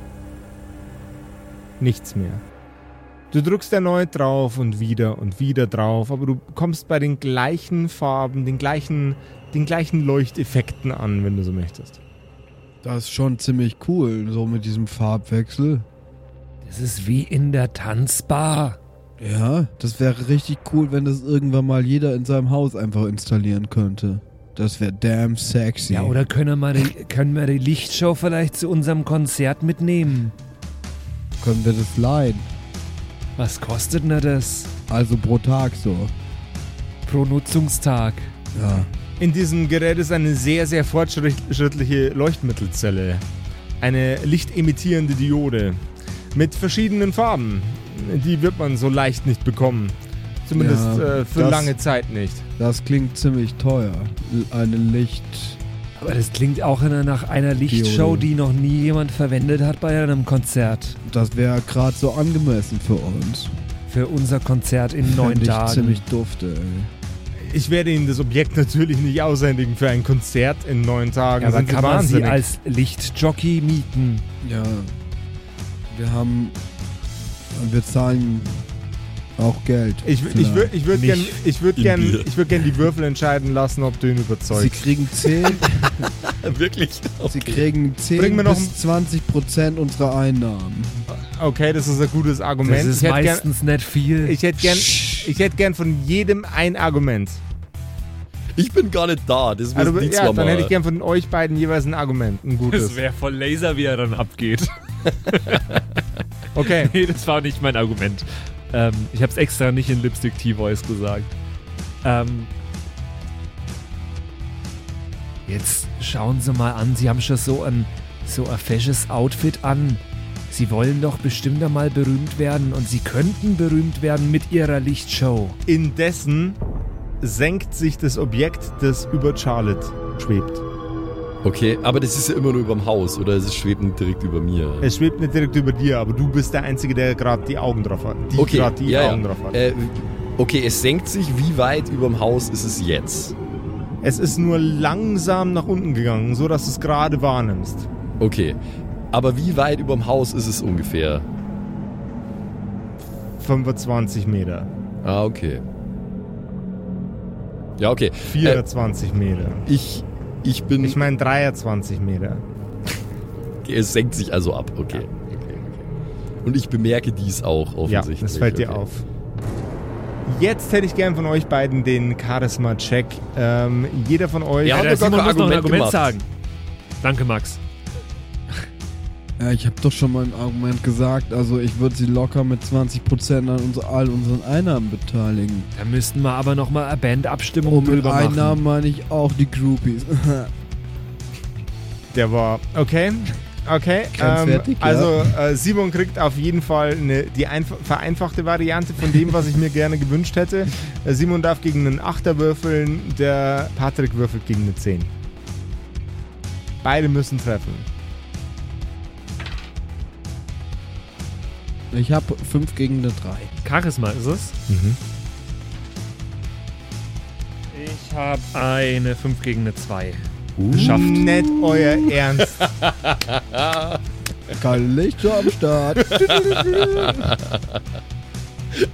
nichts mehr. Du drückst erneut drauf und wieder und wieder drauf, aber du kommst bei den gleichen Farben, den gleichen, den gleichen Leuchteffekten an, wenn du so möchtest.
Das ist schon ziemlich cool, so mit diesem Farbwechsel.
Das ist wie in der Tanzbar.
Ja, das wäre richtig cool, wenn das irgendwann mal jeder in seinem Haus einfach installieren könnte. Das wäre damn sexy.
Ja, oder können wir, die, können wir die Lichtshow vielleicht zu unserem Konzert mitnehmen?
können wir das leihen?
Was kostet denn das
Also pro Tag so.
pro Nutzungstag?
Ja.
In diesem Gerät ist eine sehr, sehr fortschrittliche Leuchtmittelzelle. Eine lichtemittierende Diode mit verschiedenen Farben. Die wird man so leicht nicht bekommen. Zumindest
Ja,
äh, für
das-
lange Zeit nicht.
Das klingt ziemlich teuer. Eine Licht.
Aber das klingt auch nach einer Lichtshow,
Diode.
die noch nie jemand verwendet hat bei einem Konzert.
Das wäre gerade so angemessen für uns.
Für unser Konzert in neun
Fänd ich
Tagen.
ziemlich dufte, ey.
Ich werde Ihnen das Objekt (laughs) natürlich nicht aushändigen für ein Konzert in neun Tagen.
Ja, aber
Sind Sie
kann man sie als Lichtjockey mieten?
Ja. Wir haben. Wir zahlen auch Geld.
Ich, w- ich würde ich würd
Nicht
gern, ich würd gern, ich würd gern die Würfel entscheiden lassen, ob du ihn
Sie
überzeugst.
kriegen 10, (laughs)
Wirklich?
Sie kriegen 10
Bring mir noch
bis 20 Prozent unserer Einnahmen.
Okay, das ist ein gutes Argument.
Das ist
ich, hätte gern,
meistens nicht viel.
ich, hätte gern, ich hätte gern von jedem ein Argument.
Ich bin gar nicht da. Das
Also,
müssen die
ja, dann hätte ich gern von euch beiden jeweils ein Argument. Ein gutes.
wäre voll Laser, wie er dann abgeht. (laughs)
Okay. (laughs)
nee, das war nicht mein Argument. Ähm, ich habe es extra nicht in Lipstick T-Voice gesagt. Ähm, jetzt schauen Sie mal an, Sie haben schon so ein, so ein fesches Outfit an. Sie wollen doch bestimmt einmal berühmt werden und Sie könnten berühmt werden mit Ihrer Lichtshow.
Indessen senkt sich das Objekt, das über Charlotte schwebt.
Okay, aber das ist ja immer nur über dem Haus oder es schwebt nicht direkt über mir.
Es schwebt nicht direkt über dir, aber du bist der Einzige, der gerade die Augen drauf hat. Die
okay,
gerade die
ja,
Augen
ja.
drauf hat.
Äh, okay, es senkt sich. Wie weit über dem Haus ist es jetzt?
Es ist nur langsam nach unten gegangen, so dass du es gerade wahrnimmst.
Okay. Aber wie weit über dem Haus ist es ungefähr?
25 Meter.
Ah, okay. Ja, okay.
24 Meter.
Ich, ich bin.
Ich meine 23 Meter.
es senkt sich also ab. Okay. okay, okay. Und ich bemerke dies auch
Ja,
offensichtlich.
das fällt dir
okay.
auf. Jetzt hätte ich gern von euch beiden den Charisma-Check. Ähm, jeder von euch.
Ja,
Ja,
hat
der Simon muss noch ein
Argument
Argument
gemacht.
sagen. Danke, Max.
Ja, ich habe doch schon mal ein Argument gesagt. Also ich würde sie locker mit 20 Prozent an uns, all unseren Einnahmen beteiligen.
Da müssten wir aber noch mal eine Bandabstimmung
Und
drüber machen.
Einnahmen meine ich auch die Groupies. (laughs)
Der war. Okay. Okay. Ähm,
fertig, ja.
also äh, Simon kriegt auf jeden Fall eine, die einf- vereinfachte Variante von dem, was ich mir gerne gewünscht hätte. Äh, Simon darf gegen einen Achter würfeln, der Patrick würfelt gegen eine 10. Beide müssen treffen.
Ich habe 5 gegen eine 3.
Charisma ist es. Ich habe eine 5 gegen eine 2. Geschafft.
Nicht euer (laughs) Ernst.
Geile Lichter am Start. (laughs)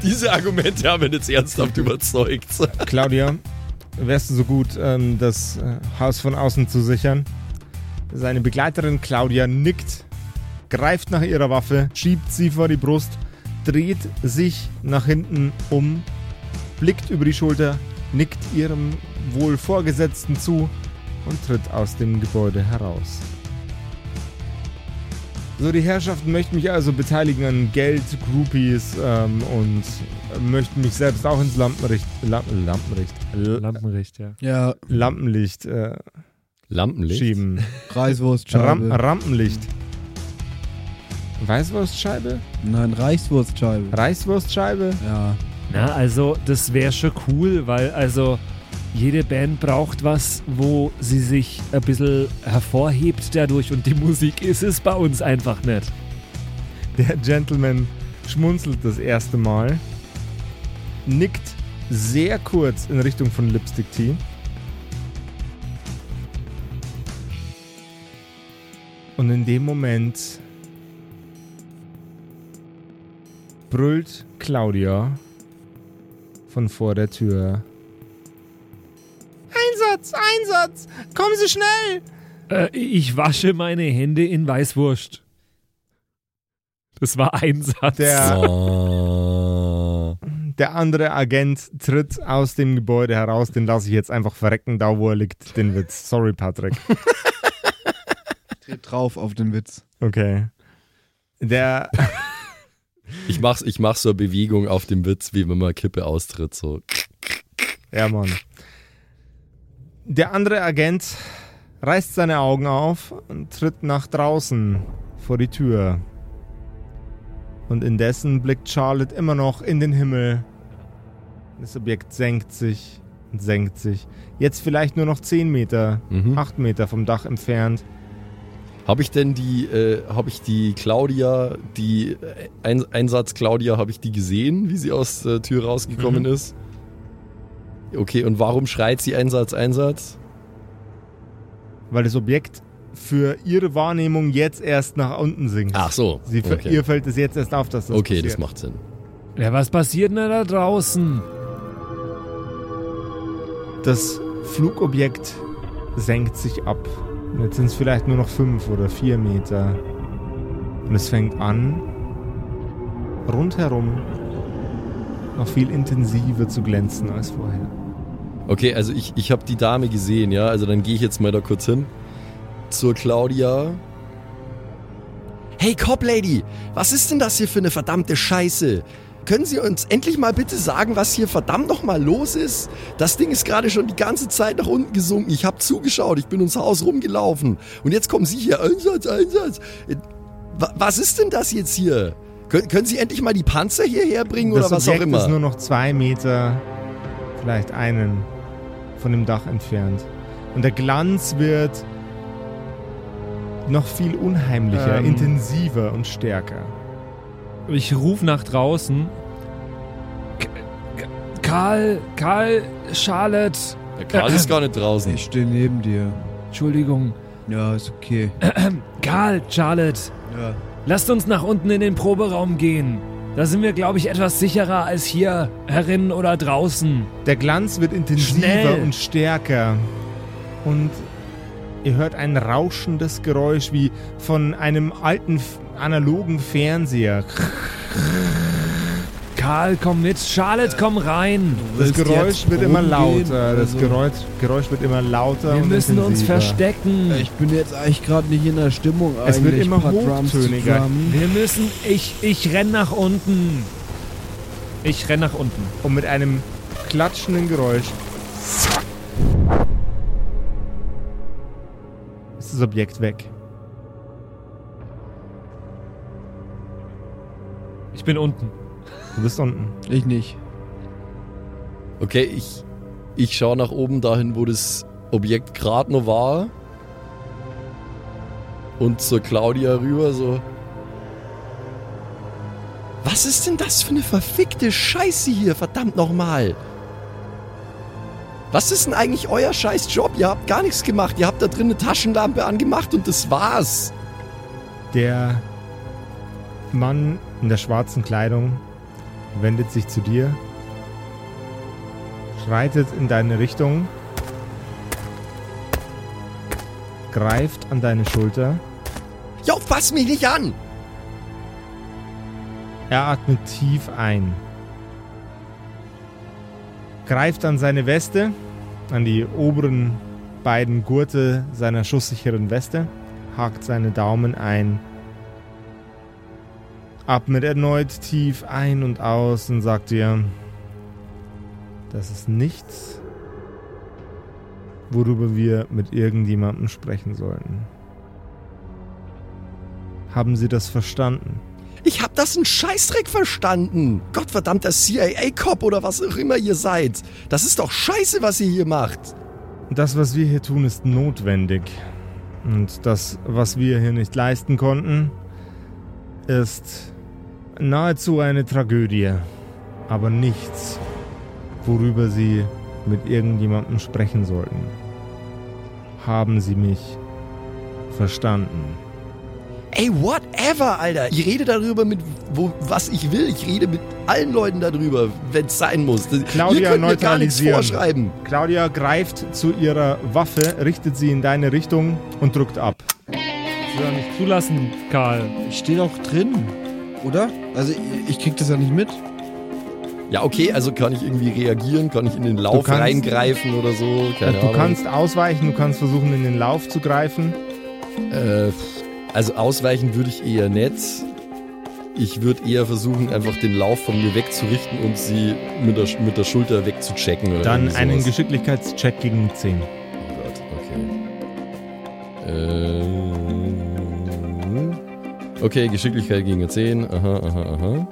Diese Argumente haben mich jetzt ernsthaft überzeugt. (laughs)
Claudia, wärst du so gut, ähm, das äh, Haus von außen zu sichern? Seine Begleiterin Claudia nickt, greift nach ihrer Waffe, schiebt sie vor die Brust, dreht sich nach hinten um, blickt über die Schulter, nickt ihrem wohl Vorgesetzten zu und tritt aus dem Gebäude heraus. So, die Herrschaften möchten mich also beteiligen an Geld, Groupies ähm, und möchten mich selbst auch ins Lampenlicht, Lam Lampenlicht, L
Lampenlicht, ja.
Ja,
Lampenlicht äh,
Lampenlicht.
schieben. Ram
Reichswurstscheibe.
Rampenlicht. Weißwurstscheibe?
Nein, Reichswurstscheibe.
Reichswurstscheibe?
Ja.
Na, also, das wäre schon cool, weil, also, jede Band braucht was, wo sie sich ein bisschen hervorhebt dadurch und die Musik ist es bei uns einfach nicht.
Der Gentleman schmunzelt das erste Mal, nickt sehr kurz in Richtung von Lipstick Tea. Und in dem Moment brüllt Claudia von vor der Tür. Einsatz, Einsatz! Kommen Sie schnell!
Äh, ich wasche meine Hände in Weißwurst. Das war ein Satz.
Der,
Oh. (laughs)
der andere Agent tritt aus dem Gebäude heraus. Den lasse ich jetzt einfach verrecken, da wo er liegt, den Witz. Sorry, Patrick.
Tritt drauf auf den Witz.
Okay. Der, (laughs)
Ich mach's, ich mach so eine Bewegung auf dem Witz, wie wenn man Kippe austritt. So.
ja, Mann. Der andere Agent reißt seine Augen auf und tritt nach draußen vor die Tür. Und indessen blickt Charlotte immer noch in den Himmel. Das Objekt senkt sich und senkt sich. Jetzt vielleicht nur noch 10 Meter,
Mhm.
8 Meter vom Dach entfernt.
Habe ich denn die, äh, habe ich die Claudia, die äh, Ein Einsatz Claudia, habe ich die gesehen, wie sie aus der Tür rausgekommen
Mhm.
ist? Okay, und warum schreit sie Einsatz, Einsatz?
Weil das Objekt für ihre Wahrnehmung jetzt erst nach unten sinkt.
Ach so.
Sie,
okay,
Ihr fällt es jetzt erst auf, dass das
okay
passiert.
das macht Sinn.
Ja, was passiert denn da draußen?
Das Flugobjekt senkt sich ab. Jetzt sind es vielleicht nur noch fünf oder vier Meter. Und es fängt an, rundherum noch viel intensiver zu glänzen als vorher.
Okay, also ich, ich habe die Dame gesehen, ja. Also dann gehe ich jetzt mal da kurz hin. Zur Claudia. Hey Cop Lady, was ist denn das hier für eine verdammte Scheiße? Können Sie uns endlich mal bitte sagen, was hier verdammt nochmal los ist? Das Ding ist gerade schon die ganze Zeit nach unten gesunken. Ich habe zugeschaut, ich bin ums Haus rumgelaufen. Und jetzt kommen Sie hier, Einsatz, Einsatz. Äh, wa- Was ist denn das jetzt hier? Können, können Sie endlich mal die Panzer hierher bringen
das
oder was
Objekt
auch immer?
ist nur noch zwei Meter, vielleicht einen von dem Dach entfernt. Und der Glanz wird noch viel unheimlicher,
Ähm.
intensiver und stärker.
Ich rufe nach draußen. K K Karl, Karl, Charlotte.
Der Karl ist gar nicht draußen.
Ich stehe neben dir.
Entschuldigung.
Ja, ist okay. (clears throat)
Karl, Charlotte.
Ja.
Lasst uns nach unten in den Proberaum gehen. Da sind wir, glaube ich, etwas sicherer als hier herinnen oder draußen.
Der Glanz wird intensiver
Schnell.
und stärker. Und ihr hört ein rauschendes Geräusch wie von einem alten analogen Fernseher.
Karl, komm mit. Charlotte, komm rein.
Das Geräusch wird immer lauter. Das? Geräusch, Geräusch wird immer lauter.
Wir müssen uns verstecken.
Ich bin jetzt eigentlich gerade nicht in der Stimmung
Es wird
eigentlich
immer hochtöniger.
Wir müssen. Ich, ich renn nach unten. Ich renn nach unten.
Und mit einem klatschenden Geräusch ist das Objekt weg.
Ich bin unten.
Du bist unten.
Ich nicht.
Okay, ich, ich schaue nach oben dahin, wo das Objekt gerade noch war. Und zur Claudia rüber so. Was ist denn das für eine verfickte Scheiße hier, verdammt nochmal? Was ist denn eigentlich euer scheiß Job? Ihr habt gar nichts gemacht. Ihr habt da drin eine Taschenlampe angemacht und das war's.
Der Mann in der schwarzen Kleidung wendet sich zu dir, schreitet in deine Richtung, greift an deine Schulter.
Jo, fass mich nicht an!
Er atmet tief ein, greift an seine Weste, an die oberen beiden Gurte seiner schusssicheren Weste, hakt seine Daumen ein, atmet erneut tief ein und aus und sagt dir, das ist nichts, worüber wir mit irgendjemandem sprechen sollten. Haben Sie das verstanden?
Ich hab das einen Scheißdreck verstanden. Gottverdammter CIA-Cop oder was auch immer ihr seid. Das ist doch scheiße, was ihr hier macht.
Das, was wir hier tun, ist notwendig. Und das, was wir hier nicht leisten konnten, ist nahezu eine Tragödie. Aber nichts, worüber Sie mit irgendjemandem sprechen sollten. Haben Sie mich verstanden?
Ey, whatever, Alter. Ich rede darüber mit, wo, was ich will. Ich rede mit allen Leuten darüber, wenn es sein muss.
Claudia neutralisieren.
vorschreiben.
Claudia greift zu ihrer Waffe, richtet sie in deine Richtung und drückt ab.
Das soll er nicht zulassen, Karl.
Ich stehe doch drin, oder? Also ich, ich krieg das ja nicht mit.
Ja, okay, also kann ich irgendwie reagieren? Kann ich in den Lauf
kannst-
reingreifen oder so? Keine
du
Ahnung.
kannst ausweichen, du kannst versuchen, in den Lauf zu greifen.
Äh, also ausweichen würde ich eher nicht. Ich würde eher versuchen, einfach den Lauf von mir wegzurichten und sie mit der, mit der Schulter wegzuchecken. Oder
Dann einen. Geschicklichkeitscheck gegen 10.
Oh Gott, okay. Okay, Geschicklichkeit gegen eine 10. Aha, aha, aha.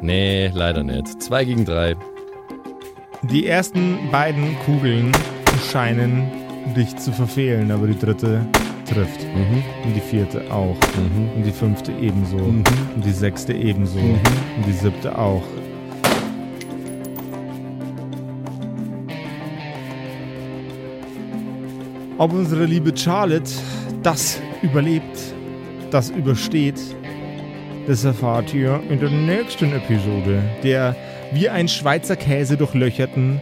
Nee, leider nicht. 2 gegen 3.
Die ersten beiden Kugeln scheinen dich zu verfehlen, aber die dritte trifft.
Mhm,
Und die vierte auch.
mhm,
Und die fünfte ebenso.
mhm.
Und die sechste ebenso.
Mhm.
Und die siebte auch. Ob unsere liebe Charlotte das überlebt, das übersteht, das erfahrt ihr in der nächsten Episode der wie ein Schweizer Käse durchlöcherten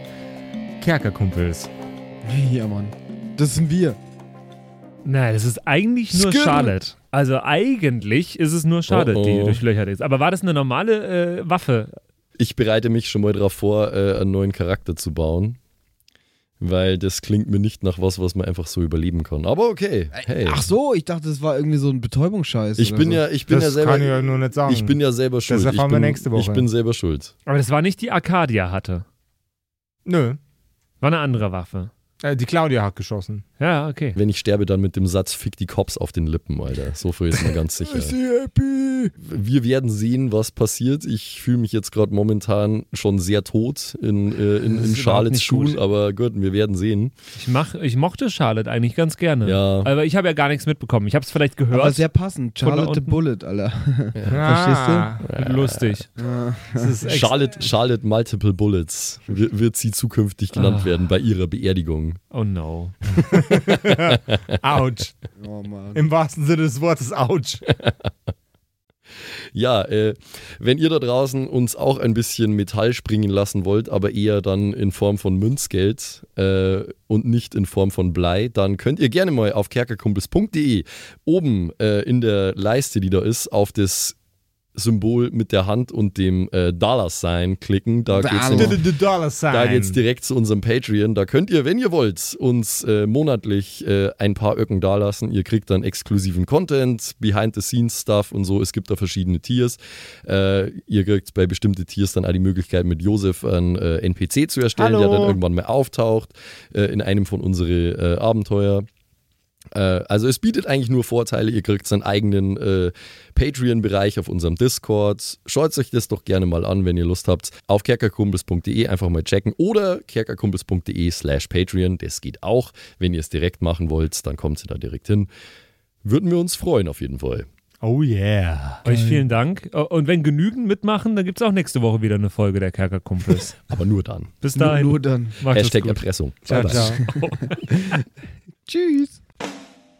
Kerkerkumpels.
Ja, Mann. Das sind wir.
Nein, das ist eigentlich nur
Skin.
Charlotte. Also eigentlich ist es nur Charlotte,
Oh, oh.
die durchlöchert ist. Aber war das eine normale äh, Waffe?
Ich bereite mich schon mal darauf vor, äh, einen neuen Charakter zu bauen. Weil das klingt mir nicht nach was, was man einfach so überleben kann. Aber okay. Hey.
Ach so, ich dachte, das war irgendwie so ein Betäubungsscheiß.
ich
oder
bin
so.
ja, ich bin
das
ja selber.
kann ich ja nur nicht sagen.
ich bin ja selber schuld.
erfahren
ich
wir
bin,
nächste Woche.
Ich bin selber schuld.
Aber das war nicht die Arcadia hatte.
Nö,
War eine andere Waffe.
Äh, die Claudia hat geschossen.
Ja, okay.
Wenn ich sterbe, dann mit dem Satz Fick die Cops auf den Lippen, Alter. So viel ist mir ganz (laughs) sicher. Wir werden sehen, was passiert. Ich fühle mich jetzt gerade momentan schon sehr tot in, äh, in, in Charlottes Schuhen,
gut.
aber gut, wir werden sehen.
Ich, mach, ich mochte Charlotte eigentlich ganz gerne.
Ja.
Aber ich habe ja gar nichts mitbekommen. Ich habe es vielleicht gehört.
Aber sehr passend. Charlotte the. Bullet, Alter.
Ah, (laughs)
Lustig.
Das ist echt
Charlotte, Charlotte Multiple Bullets wird, wird sie zukünftig genannt
Ah.
werden bei ihrer Beerdigung.
Oh no. (laughs)
ouch.
Oh.
Im wahrsten Sinne des Wortes ouch.
Ja, äh, wenn ihr da draußen uns auch ein bisschen Metall springen lassen wollt, aber eher dann in Form von Münzgeld äh, und nicht in Form von Blei, dann könnt ihr gerne mal auf kerkerkumpels.de oben äh, in der Leiste, die da ist, auf das Symbol mit der Hand und dem äh, Dollar-Sign klicken. Da geht's. (laughs) Da geht's direkt zu unserem Patreon. Da könnt ihr, wenn ihr wollt, uns äh, monatlich äh, ein paar Öcken dalassen. Ihr kriegt dann exklusiven Content, Behind-the-Scenes-Stuff und so. Es gibt da verschiedene Tiers. Äh, ihr kriegt bei bestimmten Tiers dann auch die Möglichkeit, mit Josef einen äh, NPC zu erstellen, der
Hallo.
dann irgendwann mal auftaucht äh, in einem von unseren Abenteuer. Äh, also es bietet eigentlich nur Vorteile. Ihr kriegt seinen eigenen äh, Patreon-Bereich auf unserem Discord. Schaut euch das doch gerne mal an, wenn ihr Lust habt. Auf kerkerkumpels.de einfach mal checken oder kerkerkumpels.de slash Patreon. Das geht auch. Wenn ihr es direkt machen wollt, dann kommt ihr da direkt hin. Würden wir uns freuen auf jeden Fall.
Oh yeah.
Euch vielen Dank. Und wenn genügend mitmachen, dann gibt es auch nächste Woche wieder eine Folge der Kerkerkumpels. (laughs)
Aber nur dann.
Bis
Nur,
dahin.
nur dann.
Macht es
Hashtag. Erpressung.
Ciao, ciao. (laughs) (laughs)
Tschüss.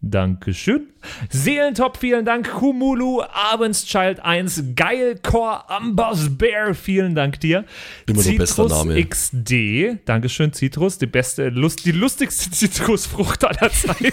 Dankeschön. Seelentop, vielen Dank. Kumulu, Abendschild 1, Geilcore, Amboss Bear, vielen Dank dir.
Immer
Citrus
Name.
XD, Dankeschön, Citrus, die beste, Lust, die lustigste (laughs) Zitrusfrucht aller Zeiten.